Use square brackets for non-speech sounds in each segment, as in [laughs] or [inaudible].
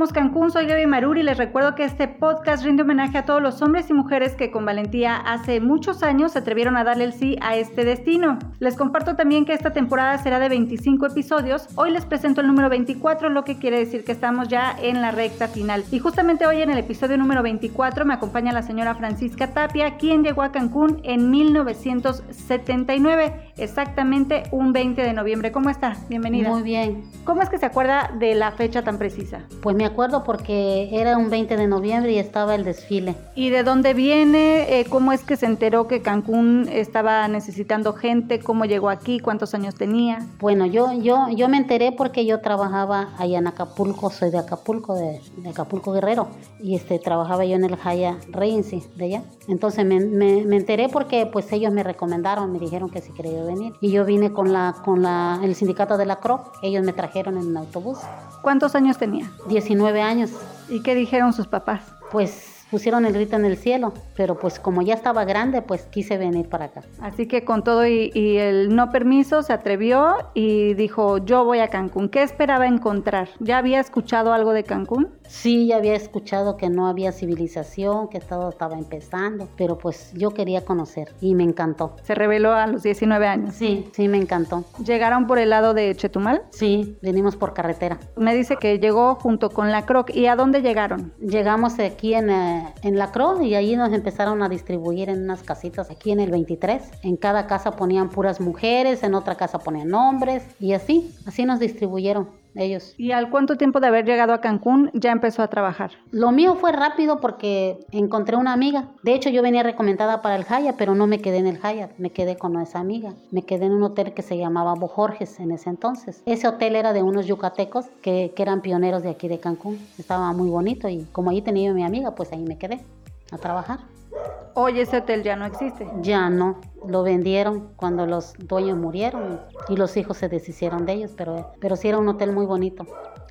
Somos Cancún, soy Gaby Maruri y les recuerdo que este podcast rinde homenaje a todos los hombres y mujeres que con valentía hace muchos años se atrevieron a darle el sí a este destino. Les comparto también que esta temporada será de 25 episodios. Hoy les presento el número 24, lo que quiere decir que estamos ya en la recta final. Y justamente hoy en el episodio número 24 me acompaña la señora Francisca Tapia, quien llegó a Cancún en 1979, exactamente un 20 de noviembre. ¿Cómo está? Bienvenida. Muy bien. ¿Cómo es que se acuerda de la fecha tan precisa? Pues me acuerdo porque era un 20 de noviembre y estaba el desfile. ¿Y de dónde viene? Eh, ¿Cómo es que se enteró que Cancún estaba necesitando gente? ¿Cómo llegó aquí? ¿Cuántos años tenía? Bueno, yo, yo, yo me enteré porque yo trabajaba allá en Acapulco, soy de Acapulco, de, Acapulco Guerrero, y este, trabajaba yo en el Jaya Reinsi de allá. Entonces me, me, enteré porque pues ellos me recomendaron, me dijeron que si quería venir. Y yo vine con la, con la, el sindicato de la CRO, ellos me trajeron en un autobús. ¿Cuántos años tenía? 19 años. ¿Y qué dijeron sus papás? Pues pusieron el grito en el cielo, pero pues como ya estaba grande, pues quise venir para acá. Así que con todo y, el no permiso se atrevió y dijo, yo voy a Cancún. ¿Qué esperaba encontrar? ¿Ya había escuchado algo de Cancún? Sí, ya había escuchado que no había civilización, que todo estaba empezando, pero pues yo quería conocer y me encantó. ¿Se reveló a los 19 años? Sí, sí, me encantó. ¿Llegaron por el lado de Chetumal? Sí, venimos por carretera. Me dice que llegó junto con la Croc. ¿Y a dónde llegaron? Llegamos aquí en... Eh, en la Cruz y allí nos empezaron a distribuir en unas casitas aquí en el 23. En cada casa ponían puras mujeres, en otra casa ponían hombres y así, así nos distribuyeron ellos. ¿Y al cuánto tiempo de haber llegado a Cancún ya empezó a trabajar? Lo mío fue rápido porque encontré una amiga. De hecho, yo venía recomendada para el Hyatt, pero no me quedé en el Hyatt, me quedé con esa amiga. Me quedé en un hotel que se llamaba Bojorges en ese entonces. Ese hotel era de unos yucatecos que, que eran pioneros de aquí de Cancún. Estaba muy bonito y como ahí tenía mi amiga, pues ahí me quedé a trabajar. Hoy ese hotel ya no existe. Ya no, lo vendieron cuando los dueños murieron y los hijos se deshicieron de ellos, pero, pero sí era un hotel muy bonito.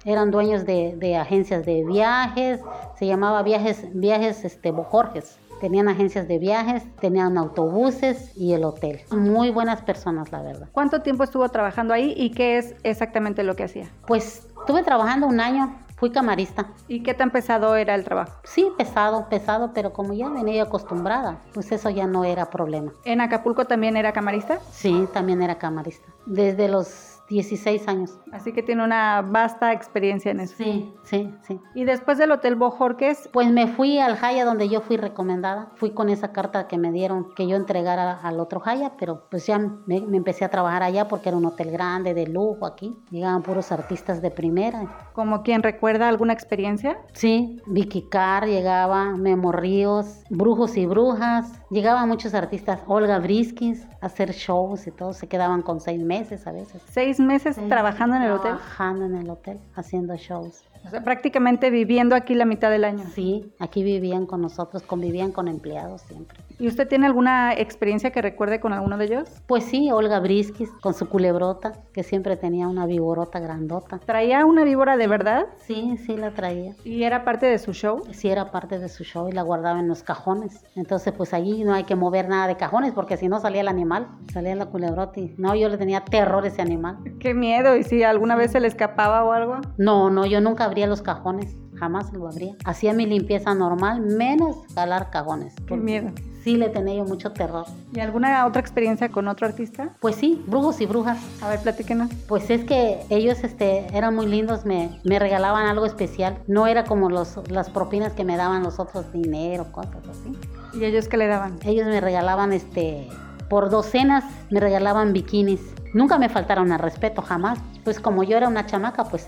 Eran dueños de, de agencias de viajes, se llamaba Viajes, viajes este, Bojorges. Tenían agencias de viajes, tenían autobuses y el hotel. Muy buenas personas, la verdad. ¿Cuánto tiempo estuvo trabajando ahí y qué es exactamente lo que hacía? Pues estuve trabajando un año Fui camarista. ¿Y qué tan pesado era el trabajo? Sí, pesado, pesado, pero como ya venía acostumbrada, pues eso ya no era problema. ¿En Acapulco también era camarista? Sí, también era camarista. Desde los 16 años. Así que tiene una vasta experiencia en eso. Sí, sí, sí. ¿Y después del Hotel Bojorques? Pues me fui al Jaya donde yo fui recomendada. Fui con esa carta que me dieron que yo entregara al otro Jaya, pero pues ya me, empecé a trabajar allá porque era un hotel grande, de lujo aquí. Llegaban puros artistas de primera. ¿Como quien recuerda alguna experiencia? Sí, Vicky Carr llegaba, Memo Ríos, Brujos y Brujas. Llegaban muchos artistas, Olga Briskis, a hacer shows y todo. Se quedaban con seis meses a veces. ¿Seis meses trabajando en el hotel. Trabajando en el hotel, haciendo shows. O sea, prácticamente viviendo aquí la mitad del año. Sí, aquí vivían con nosotros, convivían con empleados siempre. ¿Y usted tiene alguna experiencia que recuerde con alguno de ellos? Pues sí, Olga Briskis, con su culebrota, que siempre tenía una víborota grandota. ¿Traía una víbora de verdad? Sí, sí la traía. ¿Y era parte de su show? Sí, era parte de su show y la guardaba en los cajones. Entonces, pues allí no hay que mover nada de cajones porque si no salía el animal, salía la culebrota y no, yo le tenía terror a ese animal. Qué miedo, ¿y si alguna vez se le escapaba o algo? No, no, yo nunca abría los cajones, jamás lo abría. Hacía mi limpieza normal, menos jalar cajones. Qué miedo. Sí le tenía yo mucho terror. ¿Y alguna otra experiencia con otro artista? Pues sí, brujos y brujas. A ver, platíquenos. Pues es que ellos este, eran muy lindos, me, me regalaban algo especial. No era como los, las propinas que me daban los otros, dinero, cosas así. ¿Y ellos qué le daban? Ellos me regalaban este por docenas me regalaban bikinis. Nunca me faltaron al respeto, jamás. Pues como yo era una chamaca, pues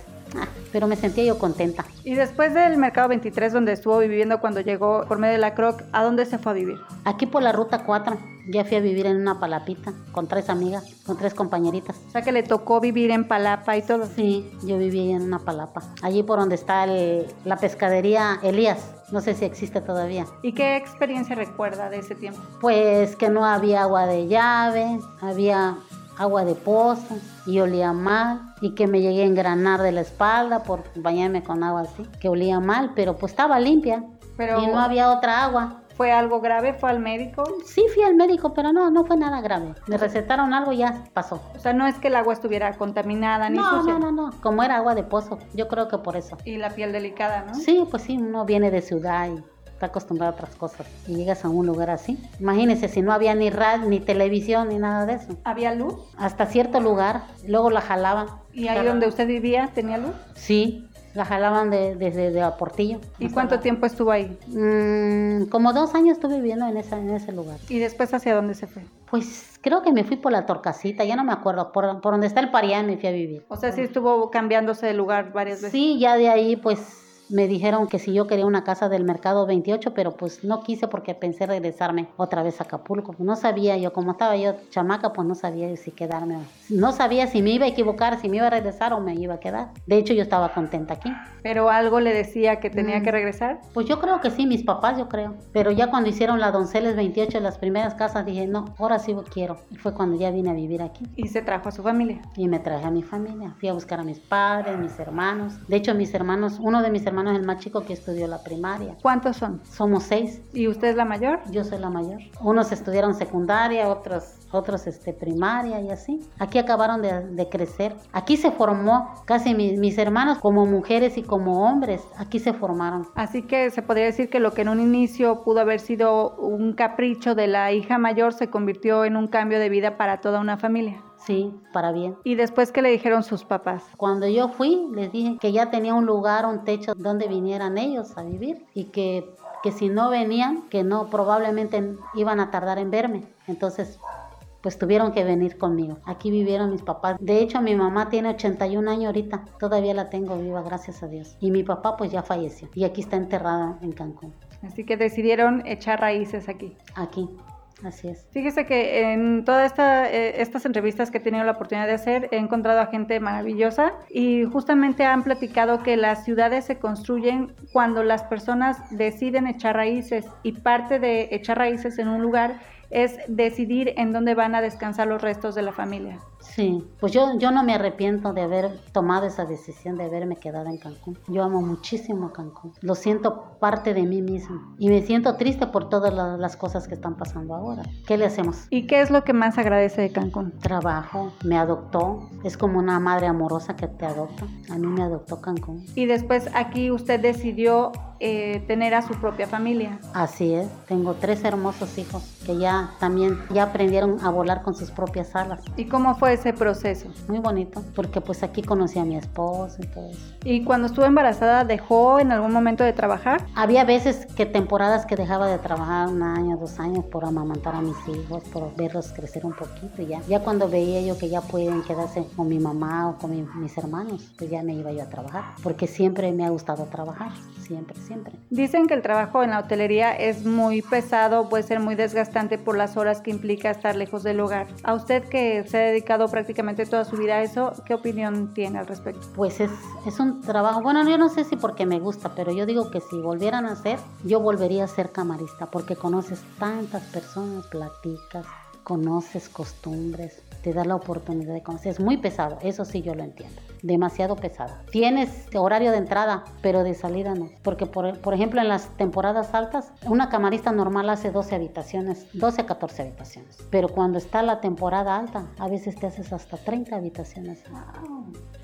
pero me sentía yo contenta. Y después del Mercado 23, donde estuvo viviendo cuando llegó por medio de la Croc, ¿a dónde se fue a vivir? Aquí por la ruta 4, ya fui a vivir en una palapita con tres amigas, con tres compañeritas. O sea que le tocó vivir en Palapa y todo. Sí, yo viví en una palapa. Allí por donde está el- la pescadería Elías. No sé si existe todavía. ¿Y qué experiencia recuerda de ese tiempo? Pues que no había agua de llave, había agua de pozo y olía mal y que me llegué a engranar de la espalda por bañarme con agua así, que olía mal, pero pues estaba limpia Pero y no había otra agua. ¿Fue algo grave? ¿Fue al médico? Sí fui al médico, pero no, no fue nada grave. Me recetaron algo y ya pasó. O sea, no es que el agua estuviera contaminada ni No, sucia. no, no, no, como era agua de pozo, yo creo que por eso. Y la piel delicada, ¿no? Sí, pues sí, uno viene de ciudad y está acostumbrado a otras cosas. Y llegas a un lugar así. Imagínese si no había ni radio, ni televisión, ni nada de eso. ¿Había luz? Hasta cierto lugar, luego la jalaban. ¿Y ahí donde usted vivía tenía luz? Sí, la jalaban de- desde de, Portillo. ¿Y cuánto tiempo estuvo ahí? Mm, como dos años estuve viviendo en, esa, en ese lugar. ¿Y después hacia dónde se fue? Pues creo que me fui por la Torcasita, ya no me acuerdo, por, por donde está el Parián me fui a vivir. O sea, sí estuvo cambiándose de lugar varias veces. Sí, ya de ahí pues me dijeron que si yo quería una casa del mercado 28, pero pues no quise porque pensé regresarme otra vez a Acapulco. No sabía yo, como estaba yo chamaca, pues no sabía si quedarme. No sabía si me iba a equivocar, si me iba a regresar o me iba a quedar. De hecho, yo estaba contenta aquí. Pero algo le decía que tenía Mm. que regresar. Pues yo creo que sí, mis papás, yo creo. Pero ya cuando hicieron la Donceles 28, las primeras casas, dije, no, ahora sí quiero. Y fue cuando ya vine a vivir aquí. Y se trajo a su familia. Y me traje a mi familia. Fui a buscar a mis padres, mis hermanos. De hecho, mis hermanos, uno de mis hermanos es el más chico que estudió la primaria. ¿Cuántos son? Somos seis. ¿Y usted es la mayor? Yo soy la mayor. Unos estudiaron secundaria, otros, otros este, primaria y así. Aquí acabaron de, de crecer. Aquí se formó casi mi- mis hermanos como mujeres y como hombres. Aquí se formaron. Así que se podría decir que lo que en un inicio pudo haber sido un capricho de la hija mayor se convirtió en un cambio de vida para toda una familia. Sí, para bien. ¿Y después qué le dijeron sus papás? Cuando yo fui, les dije que ya tenía un lugar, un techo donde vinieran ellos a vivir y que, que si no venían, que no, probablemente iban a tardar en verme. Entonces, pues tuvieron que venir conmigo. Aquí vivieron mis papás. De hecho, mi mamá tiene 81 años ahorita. Todavía la tengo viva, gracias a Dios. Y mi papá pues ya falleció. Y aquí está enterrada en Cancún. Así que decidieron echar raíces aquí. Aquí. Así es. Fíjese que en todas esta, eh, estas entrevistas que he tenido la oportunidad de hacer, he encontrado a gente maravillosa y justamente han platicado que las ciudades se construyen cuando las personas deciden echar raíces y parte de echar raíces en un lugar es decidir en dónde van a descansar los restos de la familia. Sí, pues yo, yo no me arrepiento de haber tomado esa decisión de haberme quedado en Cancún. Yo amo muchísimo a Cancún. Lo siento parte de mí mismo. Y me siento triste por todas la- las cosas que están pasando ahora. ¿Qué le hacemos? ¿Y qué es lo que más agradece de Cancún? Trabajo, me adoptó. Es como una madre amorosa que te adopta. A mí me adoptó Cancún. Y después aquí usted decidió eh, tener a su propia familia. Así es, tengo tres hermosos hijos que ya también ya aprendieron a volar con sus propias alas. ¿Y cómo fue ese proceso? Muy bonito, porque pues aquí conocí a mi esposo y todo eso. ¿Y cuando estuvo embarazada dejó en algún momento de trabajar? Había veces que temporadas que dejaba de trabajar un año, dos años por amamantar a mis hijos, por verlos crecer un poquito y ya. Ya cuando veía yo que ya pueden quedarse con mi mamá o con mi- mis hermanos, pues ya me iba yo a trabajar, porque siempre me ha gustado trabajar, siempre, siempre. Dicen que el trabajo en la hotelería es muy pesado, puede ser muy desgastante por las horas que implica estar lejos del hogar. A usted que se ha dedicado prácticamente toda su vida a eso, ¿qué opinión tiene al respecto? Pues es, es un trabajo, bueno, yo no sé si porque me gusta, pero yo digo que si volvieran a hacer, yo volvería a ser camarista, porque conoces tantas personas, platicas, conoces costumbres, te da la oportunidad de conocer. Es muy pesado, eso sí yo lo entiendo, demasiado pesado. Tienes horario de entrada, pero de salida no, porque por, por ejemplo en las temporadas altas, una camarista normal hace 12 habitaciones, 12 a 14 habitaciones, pero cuando está la temporada alta, a veces te haces hasta 30 habitaciones.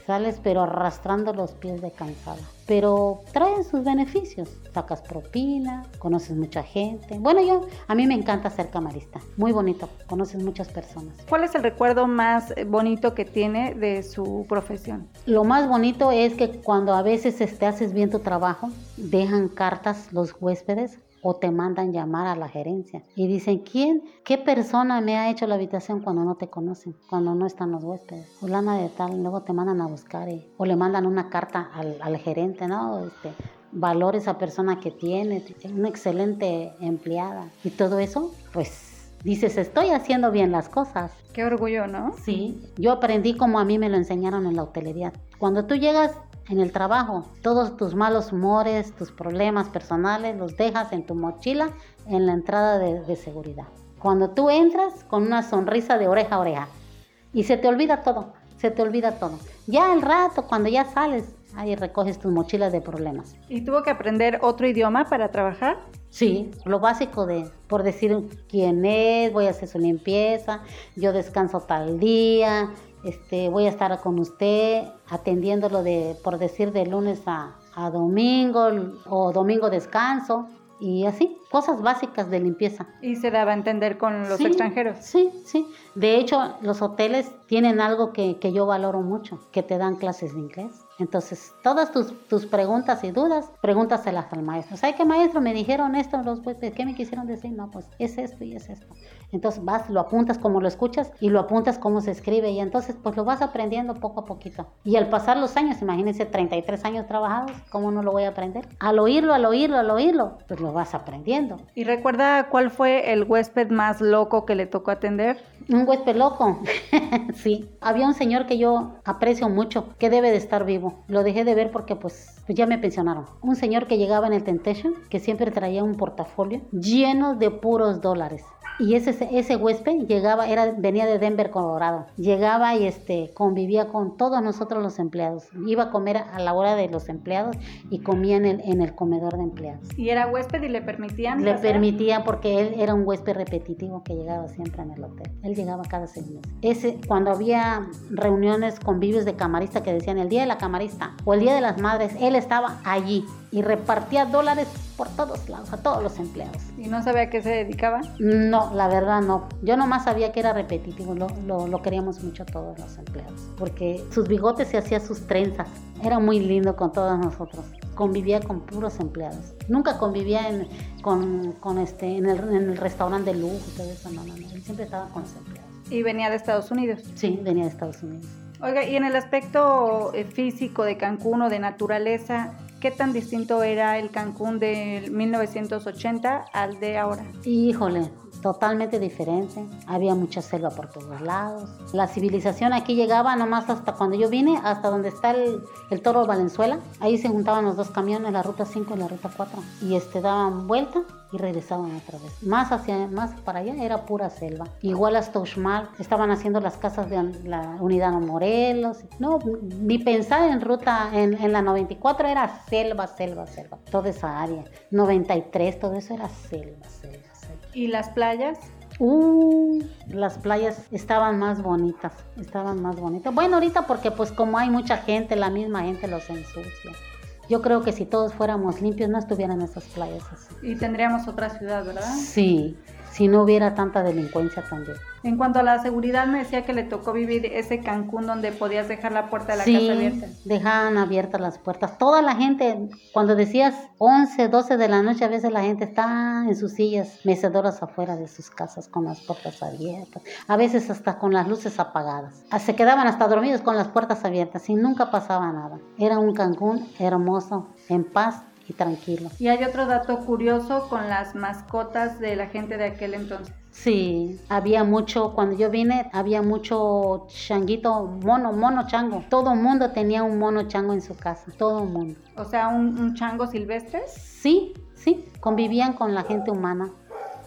Sales pero arrastrando los pies de cansada. Pero traen sus beneficios. Sacas propina, conoces mucha gente. Bueno, yo, a mí me encanta ser camarista. Muy bonito, conoces muchas personas. ¿Cuál es el recuerdo más eh, bonito que tiene de su profesión? Lo más bonito es que cuando a veces este, haces bien tu trabajo, dejan cartas los huéspedes o te mandan llamar a la gerencia y dicen, ¿quién, qué persona me ha hecho la habitación cuando no te conocen, cuando no están los huéspedes? Fulana de tal, luego te mandan a buscar o le mandan una carta al, al gerente, ¿no? Este, valora esa persona que tiene, una excelente empleada y todo eso, pues dices, estoy haciendo bien las cosas. Qué orgullo, ¿no? Sí, yo aprendí como a mí me lo enseñaron en la hotelería. Cuando tú llegas en el trabajo, todos tus malos humores, tus problemas personales, los dejas en tu mochila en la entrada de, seguridad. Cuando tú entras con una sonrisa de oreja a oreja y se te olvida todo, se te olvida todo. Ya al rato, cuando ya sales, ahí recoges tus mochilas de problemas. ¿Y tuvo que aprender otro idioma para trabajar? Sí, lo básico de, por decir quién es, voy a hacer su limpieza, yo descanso tal día, este, voy a estar con usted atendiéndolo de, por decir, de lunes a, a domingo o domingo descanso y así, cosas básicas de limpieza. ¿Y se daba a entender con los Sí, extranjeros? Sí, sí. De hecho, los hoteles tienen algo que, que yo valoro mucho, que te dan clases de inglés. Entonces, todas tus, tus preguntas y dudas, pregúntaselas al maestro. ¿Sabe qué maestro me dijeron esto? Los huéspedes? ¿Qué me quisieron decir? No, pues es esto y es esto. Entonces vas, lo apuntas como lo escuchas y lo apuntas como se escribe y entonces pues lo vas aprendiendo poco a poquito. Y al pasar los años, imagínense 33 años trabajados, ¿cómo no lo voy a aprender? Al oírlo, al oírlo, al oírlo, pues lo vas aprendiendo. ¿Y recuerda cuál fue el huésped más loco que le tocó atender? Un huésped loco. [laughs] sí. Había un señor que yo aprecio mucho, que debe de estar vivo. Lo dejé de ver porque pues, pues ya me pensionaron. Un señor que llegaba en el Temptation, que siempre traía un portafolio lleno de puros dólares. Y ese, ese huésped llegaba, era, venía de Denver, Colorado. Llegaba y este, convivía con todos nosotros los empleados. Iba a comer a la hora de los empleados y comía en el, en el comedor de empleados. ¿Y era huésped y le permitían? Le permitía porque él era un huésped repetitivo que llegaba siempre en el hotel. Él llegaba cada seis meses. Ese, cuando había reuniones, convivios de camarista que decían el día de la camarista o el día de las madres, él estaba allí y repartía dólares por todos lados, a todos los empleados. ¿Y no sabía a qué se dedicaba? No, la verdad no. Yo nomás sabía que era repetitivo, lo, lo, lo queríamos mucho todos los empleados, porque sus bigotes se hacía sus trenzas. Era muy lindo con todos nosotros. Convivía con puros empleados. Nunca convivía en, con, con este, en, el, en el restaurante de lujo y todo eso. No, no, no. Él siempre estaba con los empleados. Y venía de Estados Unidos. Sí, venía de Estados Unidos. Oiga, y en el aspecto eh, físico de Cancún o de naturaleza, ¿qué tan distinto era el Cancún del 1980 al de ahora? Híjole, totalmente diferente. Había mucha selva por todos lados. La civilización aquí llegaba nomás hasta cuando yo vine, hasta donde está el, toro Valenzuela. Ahí se juntaban los dos camiones, la ruta 5 y la ruta 4. Y este daban vuelta y regresaban otra vez. Más hacia más para allá era pura selva. Igual hasta Uxmal, estaban haciendo las casas de la unidad Morelos. No, ni pensar en ruta, en, en la 94 era selva, selva, selva. Toda esa área. 93, todo eso era selva, selva. ¿Y las playas? Uh, las playas estaban más bonitas, estaban más bonitas. Bueno, ahorita porque pues como hay mucha gente, la misma gente los ensucia. Yo creo que si todos fuéramos limpios no estuvieran esas playas así. Y tendríamos otra ciudad, ¿verdad? Sí, si no hubiera tanta delincuencia también. En cuanto a la seguridad, me decía que le tocó vivir ese Cancún donde podías dejar la puerta de la sí, casa abierta. dejaban abiertas las puertas. Toda la gente, cuando decías 11, 12 de la noche, a veces la gente está en sus sillas mecedoras afuera de sus casas con las puertas abiertas. A veces hasta con las luces apagadas. Ah, Se quedaban hasta dormidos con las puertas abiertas y nunca pasaba nada. Era un Cancún hermoso, en paz y tranquilo. Y hay otro dato curioso con las mascotas de la gente de aquel entonces. Sí, había mucho, cuando yo vine, había mucho changuito, mono, mono chango. Todo el mundo tenía un mono chango en su casa, todo el mundo. O sea, un, un chango silvestre. Sí, sí, convivían con la gente humana.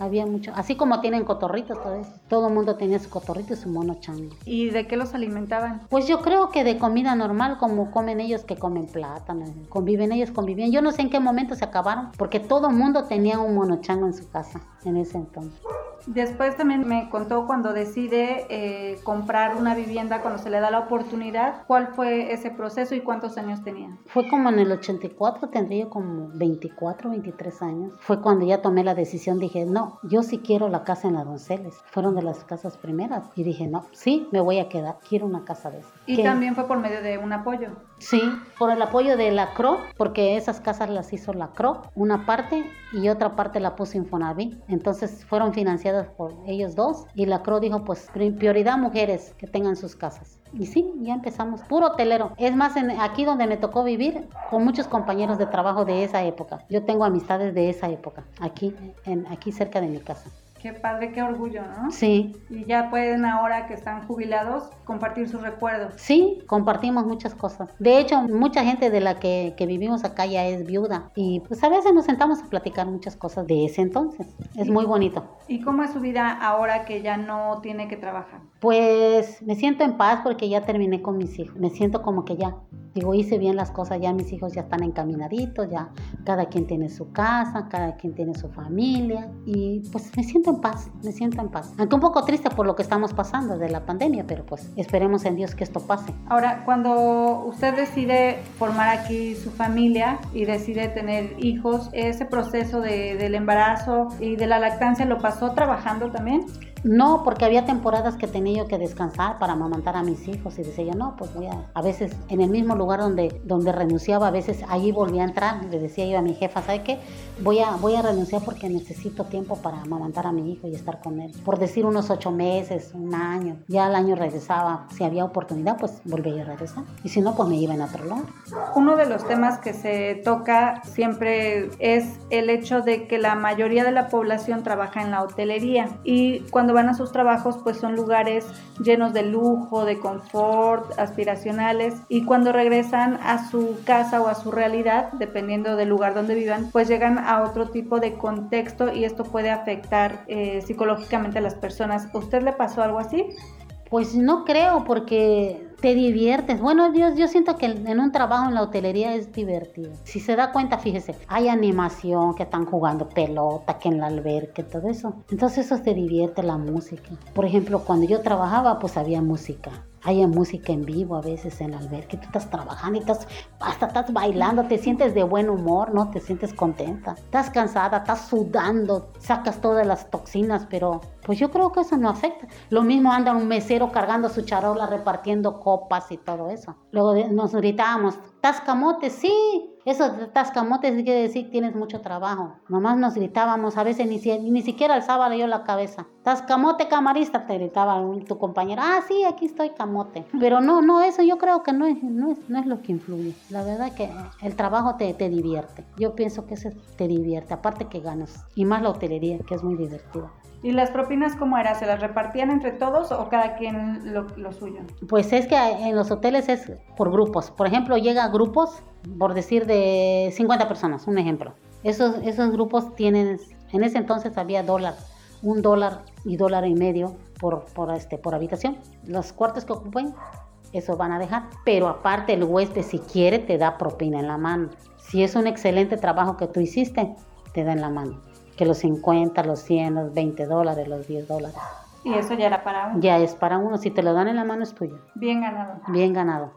Había mucho, así como tienen cotorritos, todo eso. Todo el mundo tenía su cotorrito y su mono chango. ¿Y de qué los alimentaban? Pues yo creo que de comida normal, como comen ellos que comen plátano, conviven ellos, convivían. Yo no sé en qué momento se acabaron, porque todo el mundo tenía un mono chango en su casa en ese entonces. Después también me contó cuando decide eh, comprar una vivienda, cuando se le da la oportunidad, cuál fue ese proceso y cuántos años tenía. Fue como en el 84, tendría como 24, 23 años. Fue cuando ya tomé la decisión, dije, no, yo sí quiero la casa en la Donceles. Fueron de las casas primeras. Y dije, no, sí, me voy a quedar, quiero una casa de esa. Y también fue por medio de un apoyo. Sí, por el apoyo de la CRO, porque esas casas las hizo la CRO, una parte y otra parte la puso Infonavit. Entonces fueron financiadas por ellos dos y la CRO dijo pues prioridad mujeres que tengan sus casas. Y sí, ya empezamos, puro hotelero. Es más, en, aquí donde me tocó vivir, con muchos compañeros de trabajo de esa época. Yo tengo amistades de esa época, aquí, en, aquí cerca de mi casa. Qué padre, qué orgullo, ¿no? Sí. Y ya pueden ahora que están jubilados compartir sus recuerdos. Sí, compartimos muchas cosas. De hecho, mucha gente de la que, que vivimos acá ya es viuda y pues a veces nos sentamos a platicar muchas cosas de ese entonces. Es muy bonito. ¿Y cómo es su vida ahora que ya no tiene que trabajar? Pues me siento en paz porque ya terminé con mis hijos. Me siento como que ya, digo, hice bien las cosas, ya mis hijos ya están encaminaditos, ya cada quien tiene su casa, cada quien tiene su familia y pues me siento en paz, me siento en paz. Aunque un poco triste por lo que estamos pasando de la pandemia, pero pues esperemos en Dios que esto pase. Ahora, cuando usted decide formar aquí su familia y decide tener hijos, ese proceso de, del embarazo y de la lactancia lo pasó trabajando también. No, porque había temporadas que tenía yo que descansar para amamantar a mis hijos y decía yo, no, pues voy a, a veces en el mismo lugar donde, donde renunciaba, a veces allí volvía a entrar, le decía yo a mi jefa, ¿sabe qué? Voy a, voy a renunciar porque necesito tiempo para amamantar a mi hijo y estar con él. Por decir unos ocho meses, un año, ya al año regresaba, si había oportunidad, pues volvía a regresar. Y si no, pues me iba en otro lugar. Uno de los temas que se toca siempre es el hecho de que la mayoría de la población trabaja en la hotelería y cuando van a sus trabajos pues son lugares llenos de lujo, de confort, aspiracionales y cuando regresan a su casa o a su realidad, dependiendo del lugar donde vivan, pues llegan a otro tipo de contexto y esto puede afectar eh, psicológicamente a las personas. ¿A usted le pasó algo así? Pues no creo porque te diviertes. Bueno, yo, yo siento que en un trabajo en la hotelería es divertido. Si se da cuenta, fíjese, hay animación, que están jugando pelota, que en la alberca, todo eso. Entonces eso te divierte la música. Por ejemplo, cuando yo trabajaba, pues había música. Hay música en vivo a veces en la alberca tú estás trabajando y estás, hasta estás bailando, te sientes de buen humor, ¿no? Te sientes contenta. Estás cansada, estás sudando, sacas todas las toxinas, pero pues yo creo que eso no afecta. Lo mismo anda un mesero cargando su charola, repartiendo copas y todo eso. Luego nos gritábamos, ¿tascamote? Sí, eso de tascamotes quiere decir tienes mucho trabajo. Nomás nos gritábamos, a veces ni, ni siquiera alzaba yo la cabeza. Tascamote camarista, te gritaba tu compañero. Ah, sí, aquí estoy camote. Pero no, no, eso yo creo que no es, no es, no es lo que influye. La verdad que el trabajo te, te divierte. Yo pienso que eso te divierte, aparte que ganas. Y más la hotelería, que es muy divertida. ¿Y las propinas cómo era? ¿Se las repartían entre todos o cada quien lo, suyo? Pues es que en los hoteles es por grupos. Por ejemplo, llega a grupos, por decir de 50 personas, un ejemplo. Esos, esos grupos tienen, en ese entonces había dólar, un dólar y dólar y medio por, por, este, por habitación. Los cuartos que ocupen, eso van a dejar. Pero aparte el huésped, si quiere, te da propina en la mano. Si es un excelente trabajo que tú hiciste, te da en la mano que los 50, los 100, los 20 dólares, los 10 dólares. Y eso ya era para uno. Ya es para uno. Si te lo dan en la mano es tuyo. Bien ganado. Bien ganado.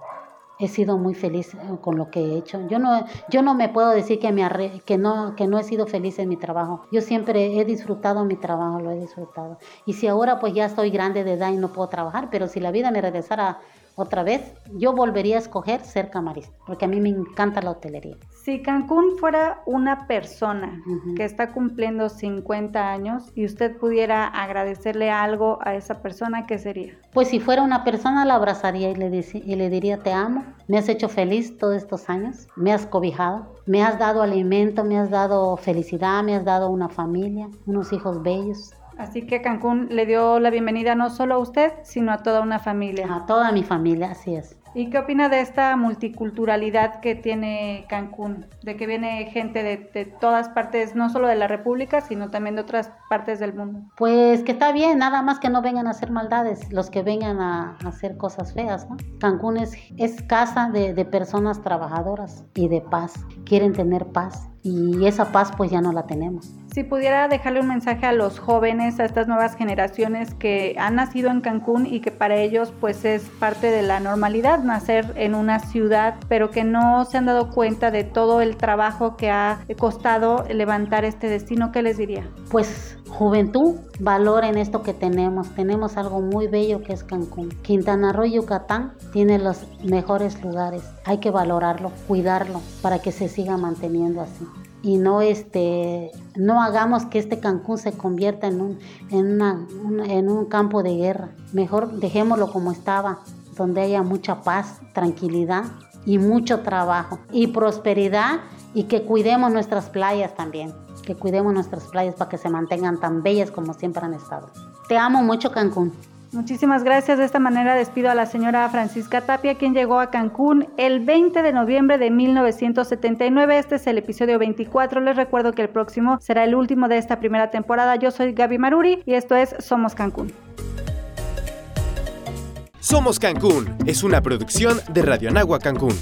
He sido muy feliz con lo que he hecho. Yo no, yo no me puedo decir que, me arre, que, no, que no he sido feliz en mi trabajo. Yo siempre he disfrutado mi trabajo, lo he disfrutado. Y si ahora pues ya estoy grande de edad y no puedo trabajar, pero si la vida me regresara otra vez, yo volvería a escoger ser camarista, porque a mí me encanta la hotelería. Si Cancún fuera una persona uh -huh. que está cumpliendo 50 años y usted pudiera agradecerle algo a esa persona, ¿qué sería? Pues si fuera una persona la abrazaría y le, y le diría te amo, me has hecho feliz todos estos años, me has cobijado, me has dado alimento, me has dado felicidad, me has dado una familia, unos hijos bellos, Así que Cancún le dio la bienvenida no solo a usted, sino a toda una familia. A toda mi familia, así es. ¿Y qué opina de esta multiculturalidad que tiene Cancún? De que viene gente de, de, todas partes, no solo de la República, sino también de otras partes del mundo. Pues que está bien, nada más que no vengan a hacer maldades, los que vengan a, a hacer cosas feas, ¿no? Cancún es, es casa de, de personas trabajadoras y de paz, quieren tener paz y esa paz pues ya no la tenemos. Si pudiera dejarle un mensaje a los jóvenes, a estas nuevas generaciones que han nacido en Cancún y que para ellos pues es parte de la normalidad, nacer en una ciudad, pero que no se han dado cuenta de todo el trabajo que ha costado levantar este destino, ¿qué les diría? Pues juventud, valoren esto que tenemos. Tenemos algo muy bello que es Cancún. Quintana Roo y Yucatán tiene los mejores lugares. Hay que valorarlo, cuidarlo para que se siga manteniendo así y no este no hagamos que este Cancún se convierta en un en un campo de guerra mejor dejémoslo como estaba donde haya mucha paz tranquilidad y mucho trabajo y prosperidad y que cuidemos nuestras playas también que cuidemos nuestras playas para que se mantengan tan bellas como siempre han estado te amo mucho Cancún Muchísimas gracias. De esta manera despido a la señora Francisca Tapia, quien llegó a Cancún el 20 de noviembre de 1979. Este es el episodio 24. Les recuerdo que el próximo será el último de esta primera temporada. Yo soy Gaby Maruri y esto es Somos Cancún. Somos Cancún es una producción de Radio Anagua Cancún.